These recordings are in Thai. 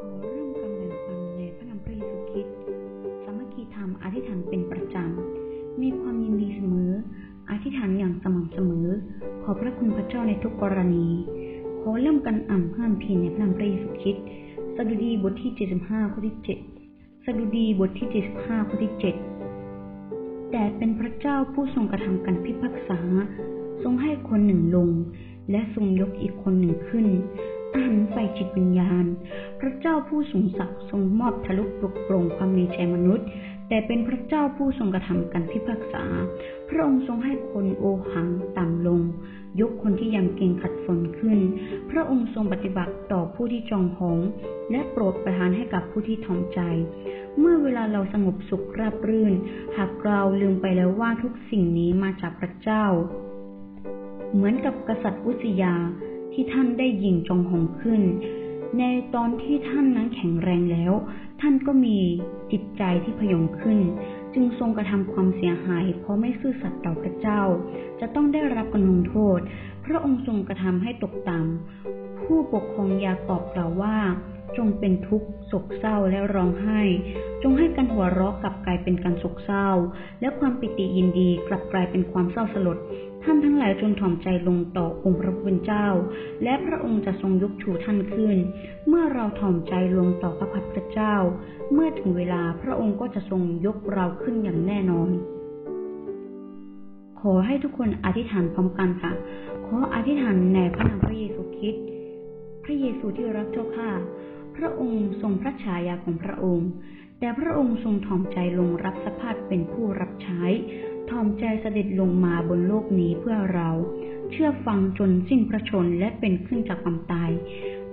ขอเริ่มการแบ่งปันในพระนามพระเยซูคริสต์สามัคคีธรรมอธิษฐานเป็นประจำ มีความยินดีเสมอ อธิษฐานอย่างสม่ำเสมอ ขอพระคุณพระเจ้าในทุกกรณี ขอเริ่มกันอ่านพระคัมภีร์ในพระนามพระเยซูคริสต์สดุดีบทที่ 75 ข้อที่ 7 สดุดีบทที่ 75 ข้อที่ 7 แต่เป็นพระเจ้าผู้ทรงกระทำการพิพากษา ทรงให้คนหนึ่งลง และทรงยกอีกคนหนึ่งขึ้น ไฟจิตวิญญาณ พระเจ้าผู้สูงศักดิ์ทรงมอบทะลุปลุกปร่งความในใจมนุษย์ แต่เป็นพระเจ้าผู้ทรงกระทำการพิพากษา พระองค์ทรงให้คนโอหังต่ำลง ยกคนที่ยำเกรงขัดฝนขึ้น พระองค์ทรงปฏิบัติต่อผู้ที่จองหอง และโปรดประทานให้กับผู้ที่ทอมใจเมื่อเวลาเราสงบสุขราบรื่น หากเราลืมไปแล้วว่าทุกสิ่งนี้มาจากพระเจ้า เหมือนกับกษัตริย์อุสยา ที่ท่านได้ยิงจงหงขึ้น ในตอนที่ท่านนั้นแข็งแรงแล้ว ท่านก็มีจิตใจที่พยองขึ้น จึงทรงกระทำความเสียหาย เพราะไม่ซื่อสัตย์ต่อพระเจ้า จะต้องได้รับการลงโทษ พระองค์ทรงกระทำให้ตกต่ำผู้ปกครองยากอบกล่าวว่า จงเป็นทุกข์โศกเศร้าและร้องไห้ จงให้กันหัวเราะกลับกลายเป็นการโศกเศร้า และความปิติยินดีกลับกลายเป็นความเศร้าสลด ท่านทั้งหลายจงถ่อมใจลงต่อองค์พระผู้เป็นเจ้า และพระองค์จะทรงยกชูท่านขึ้น เมื่อเราถ่อมใจลงต่อพระพักพระเจ้า เมื่อถึงเวลาพระองค์ก็จะทรงยกเราขึ้นอย่างแน่นอน ขอให้ทุกคนอธิษฐานพร้อมกันค่ะ ขออธิษฐานในพระนามพระเยซูคริสต์พระเยซูที่รักเจ้าข้า พระองค์ทรงพระฉายาของพระองค์ แต่พระองค์ทรงถ่อมใจลงรับสภาพเป็นผู้รับใช้ ถ่อมใจเสด็จลงมาบนโลกนี้เพื่อเรา เชื่อฟังจนสิ้นพระชนและเป็นขึ้นจากความตาย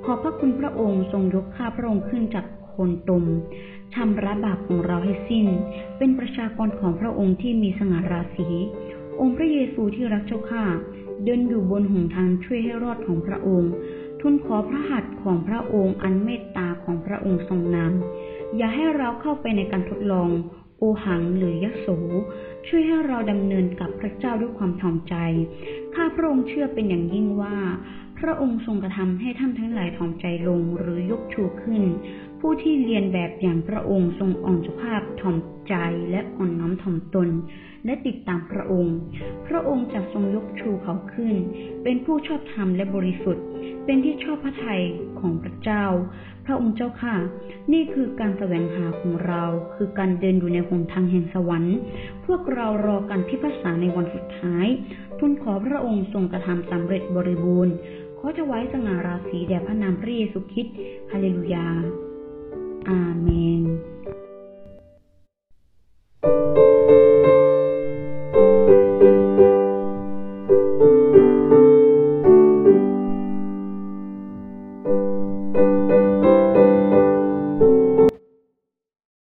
ขอพระคุณพระองค์ทรงยกข้าพระองค์ขึ้นจากโคนตมชำระบาปของเราให้สิ้น เป็นประชากรของพระองค์ที่มีสง่าราศี องค์พระเยซูที่รักเจ้าข้าเดินอยู่บนหนทางช่วยให้รอดของพระองค์ ทูลขอพระหัตถ์ของพระองค์อันเมตตาของพระองค์ทรงนำอย่าให้เราเข้าไปในการทดลอง โอหังหรือยโส ช่วยให้เราดำเนินกับพระเจ้าด้วยความถ่อมใจ ข้าพระองค์เชื่อเป็นอย่างยิ่งว่า พระองค์ทรงกระทำให้ท่านทั้งหลายถ่อมใจลงหรือยกชูขึ้น ผู้ที่เรียนแบบอย่างพระองค์ทรงอ่อนสุภาพถ่อมใจและอ่อนน้อมถ่อมตน และติดตามพระองค์ พระองค์จะทรงยกชูเขาขึ้น เป็นผู้ชอบธรรมและบริสุทธิ์ เป็นที่ชอบพระทัยของพระเจ้า พระองค์เจ้าค่ะ นี่คือการแสวงหาของเรา คือการเดินอยู่ในหนทางแห่งสวรรค์ พวกเรารอการพิพากษาในวันสุดท้ายทูลขอพระองค์ทรงกระทำสำเร็จบริบูรณ์ขอจะไว้สง่าราศีแด่พระนามพระเยซูคริสต์ฮาเลลูยา อาเมน